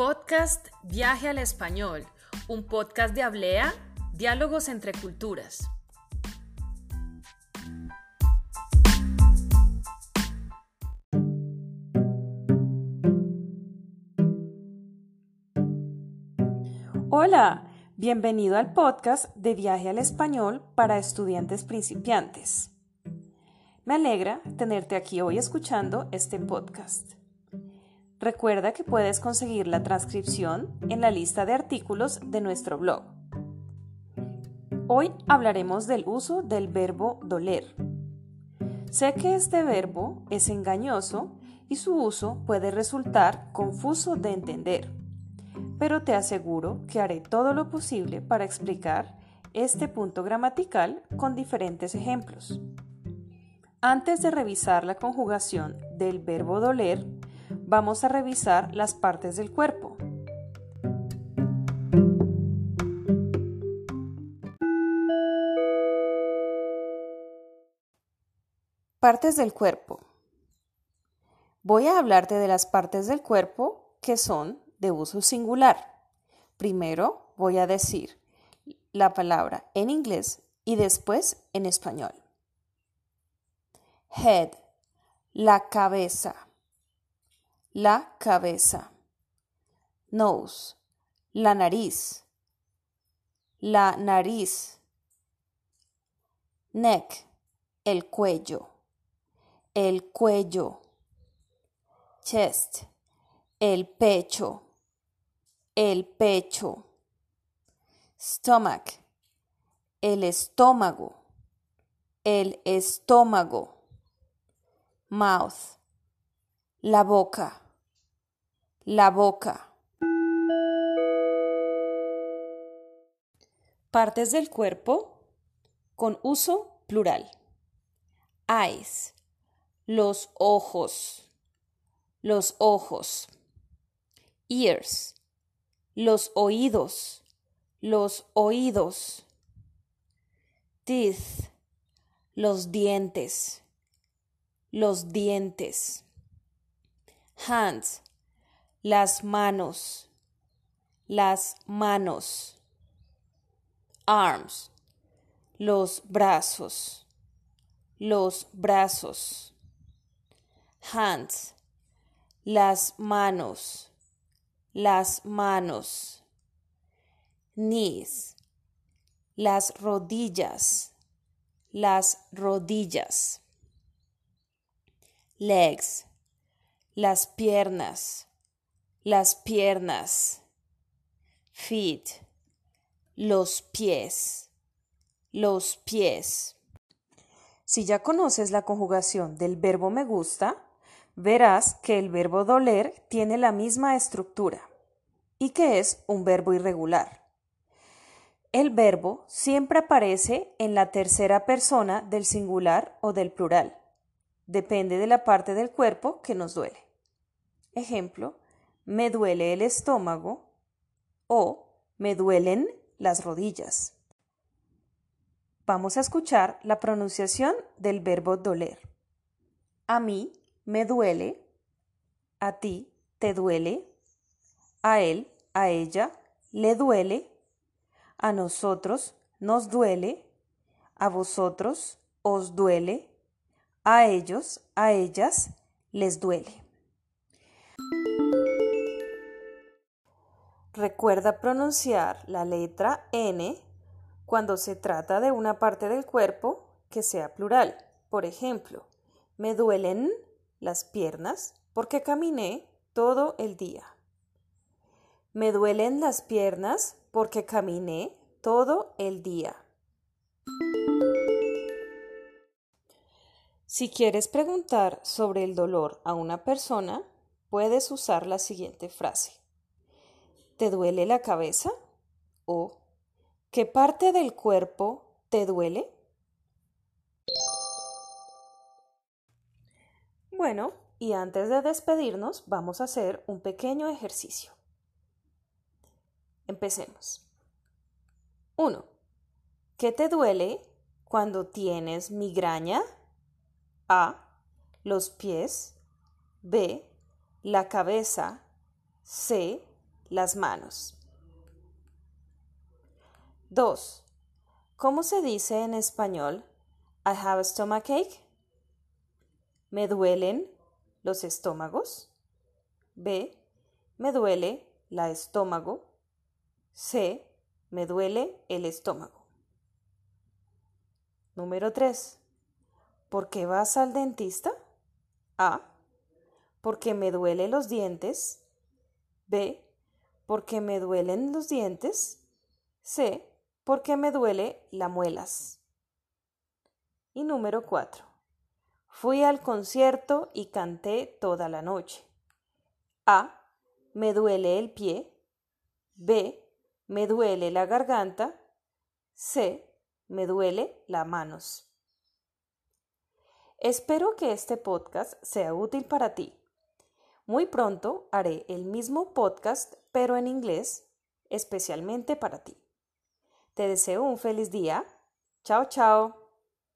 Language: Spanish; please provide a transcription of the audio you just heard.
Podcast Viaje al Español, un podcast de Hablea, diálogos entre culturas. Hola, bienvenido al podcast de Viaje al Español para estudiantes principiantes. Me alegra tenerte aquí hoy escuchando este podcast. Recuerda que puedes conseguir la transcripción en la lista de artículos de nuestro blog. Hoy hablaremos del uso del verbo doler. Sé que este verbo es engañoso y su uso puede resultar confuso de entender pero te aseguro que haré todo lo posible para explicar este punto gramatical con diferentes ejemplos. Antes de revisar la conjugación del verbo doler, vamos a revisar las partes del cuerpo. Partes del cuerpo. Voy a hablarte de las partes del cuerpo que son de uso singular. Primero voy a decir la palabra en inglés y después en español. Head, la cabeza. La cabeza. Nose, la nariz. La nariz. Neck, el cuello. El cuello. Chest, el pecho el pecho. Stomach, el estómago, el estómago. Mouth, la boca, la boca. Partes del cuerpo con uso plural. Eyes, los ojos, los ojos. Ears, los oídos, los oídos. Teeth, los dientes, los dientes. Hands, las manos, las manos. Arms, los brazos, los brazos. Hands, las manos las manos, knees, las rodillas, las rodillas, legs, las piernas, las piernas, feet, los pies, los pies. Si ya conoces la conjugación del verbo me gusta, verás que el verbo doler tiene la misma estructura y que es un verbo irregular. El verbo siempre aparece en la tercera persona del singular o del plural. Depende de la parte del cuerpo que nos duele. Ejemplo, me duele el estómago o me duelen las rodillas. Vamos a escuchar la pronunciación del verbo doler. A mí me duele, a ti te duele, a él, a ella le duele, a nosotros nos duele, a vosotros os duele, a ellos, a ellas les duele. Recuerda pronunciar la letra N cuando se trata de una parte del cuerpo que sea plural. Por ejemplo, me duelen las piernas porque caminé todo el día. Me duelen las piernas porque caminé todo el día. Si quieres preguntar sobre el dolor a una persona, puedes usar la siguiente frase. ¿Te duele la cabeza? o ¿qué parte del cuerpo te duele? Bueno, y antes de despedirnos vamos a hacer un pequeño ejercicio. Empecemos. 1. ¿Qué te duele cuando tienes migraña? A. Los pies. B. La cabeza. C. las manos. 2. ¿Cómo se dice en español I have a stomachache? ¿Me duelen los estómagos? B. Me duele la estómago. C. Me duele el estómago. Número 3. ¿Por qué vas al dentista? A. Porque me duelen los dientes. B. Porque me duelen los dientes. C. Porque me duele la muelas. Y número 4. Fui al concierto y canté toda la noche. A. Me duele el pie. B. Me duele la garganta. C. Me duele las manos. Espero que este podcast sea útil para ti. Muy pronto haré el mismo podcast, pero en inglés, especialmente para ti. Te deseo un feliz día. Chao, chao.